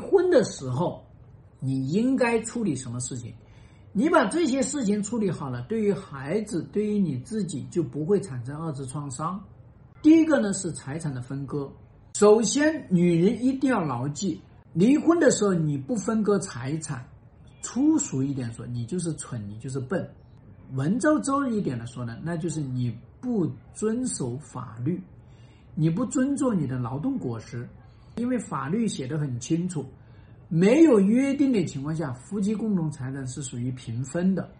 婚的时候，你应该处理什么事情？你把这些事情处理好了，对于孩子，对于你自己就不会产生二次创伤。第一个呢是财产的分割。首先，女人一定要牢记，离婚的时候你不分割财产，粗俗一点说，你就是蠢，你就是笨；文绉绉一点的说呢，那就是你不遵守法律，你不尊重你的劳动果实，因为法律写的很清楚。没有约定的情况下，夫妻共同财产是属于平分的。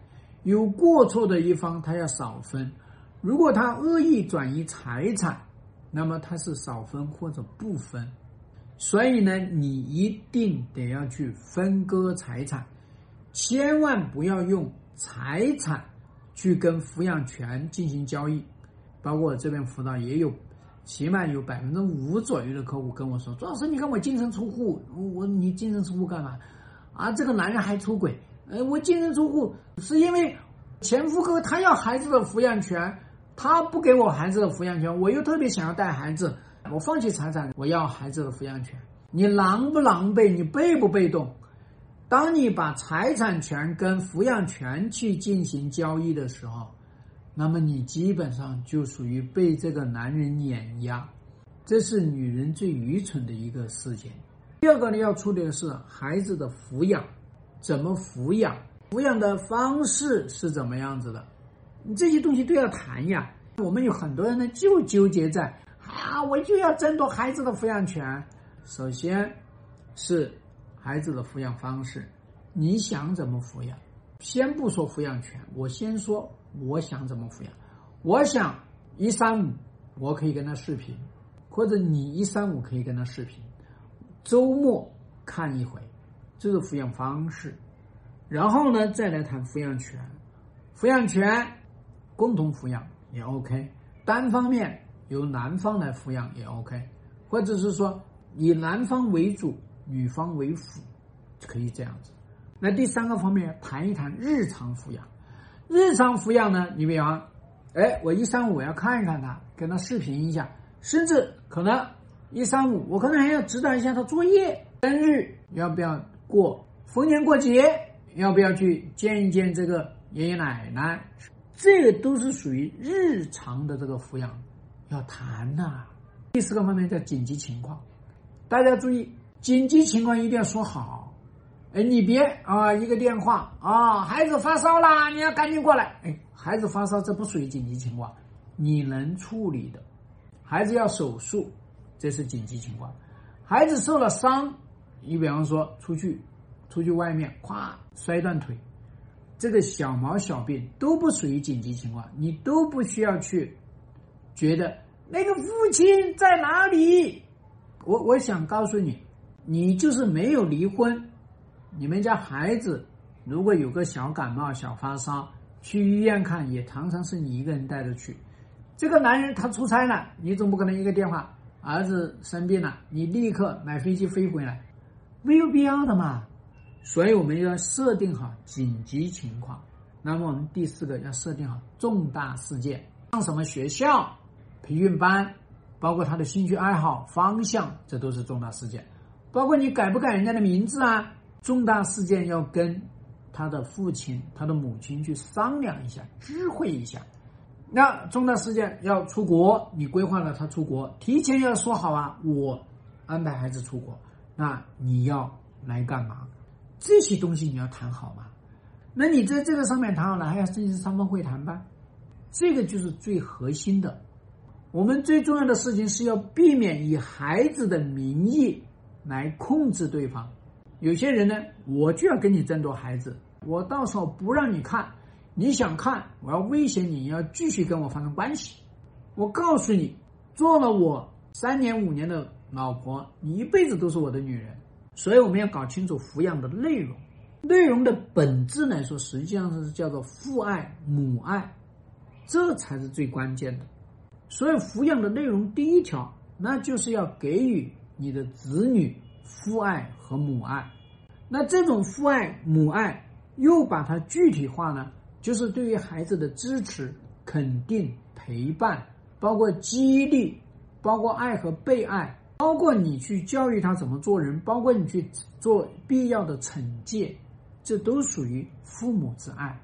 有过错的一方，他要少分。如果他恶意转移财产，那么他是少分或者不分。所以呢，你一定得要去分割财产，千万不要用财产去跟抚养权进行交易。包括我这边辅导也有。起码有百分之五左右的客户跟我说：“朱老师，你看我净身出户，我你净身出户干嘛？啊，这个男人还出轨？呃，我净身出户是因为前夫哥他要孩子的抚养权，他不给我孩子的抚养权，我又特别想要带孩子，我放弃财产，我要孩子的抚养权。你狼不狼狈？你被不被动？当你把财产权跟抚养权去进行交易的时候。”那么你基本上就属于被这个男人碾压，这是女人最愚蠢的一个事情。第二个呢，要处理的是孩子的抚养，怎么抚养，抚养的方式是怎么样子的，你这些东西都要谈呀。我们有很多人呢，就纠结在啊，我就要争夺孩子的抚养权。首先，是孩子的抚养方式，你想怎么抚养？先不说抚养权，我先说。我想怎么抚养？我想一三五，我可以跟他视频，或者你一三五可以跟他视频，周末看一回，这是抚养方式。然后呢，再来谈抚养权，抚养权共同抚养也 OK，单方面由男方来抚养也 OK，或者是说以男方为主，女方为辅，可以这样子。那第三个方面谈一谈日常抚养。日常抚养呢？你比方，哎，我一三五我要看一看他，跟他视频一下，甚至可能一三五，我可能还要指导一下他作业。生日要不要过？逢年过节要不要去见一见这个爷爷奶奶？这个都是属于日常的这个抚养，要谈呐。第四个方面叫紧急情况，大家注意，紧急情况一定要说好。哎，你别啊！一个电话啊，孩子发烧啦，你要赶紧过来。哎，孩子发烧，这不属于紧急情况，你能处理的。孩子要手术，这是紧急情况。孩子受了伤，你比方说出去，出去外面，咵摔断腿，这个小毛小病都不属于紧急情况，你都不需要去觉得那个父亲在哪里。我我想告诉你，你就是没有离婚。你们家孩子如果有个小感冒、小发烧，去医院看也常常是你一个人带着去。这个男人他出差了，你总不可能一个电话，儿子生病了，你立刻买飞机飞回来，没有必要的嘛。所以我们要设定好紧急情况。那么我们第四个要设定好重大事件，上什么学校、培训班，包括他的兴趣爱好、方向，这都是重大事件。包括你改不改人家的名字啊？重大事件要跟他的父亲、他的母亲去商量一下、知会一下。那重大事件要出国，你规划了他出国，提前要说好啊，我安排孩子出国，那你要来干嘛？这些东西你要谈好吗？那你在这个上面谈好了，还要进行三方会谈吧？这个就是最核心的。我们最重要的事情是要避免以孩子的名义来控制对方。有些人呢，我就要跟你争夺孩子，我到时候不让你看，你想看，我要威胁你，要继续跟我发生关系。我告诉你，做了我三年五年的老婆，你一辈子都是我的女人。所以我们要搞清楚抚养的内容，内容的本质来说，实际上是叫做父爱母爱，这才是最关键的。所以抚养的内容第一条，那就是要给予你的子女。父爱和母爱，那这种父爱母爱又把它具体化呢？就是对于孩子的支持、肯定、陪伴，包括激励，包括爱和被爱，包括你去教育他怎么做人，包括你去做必要的惩戒，这都属于父母之爱。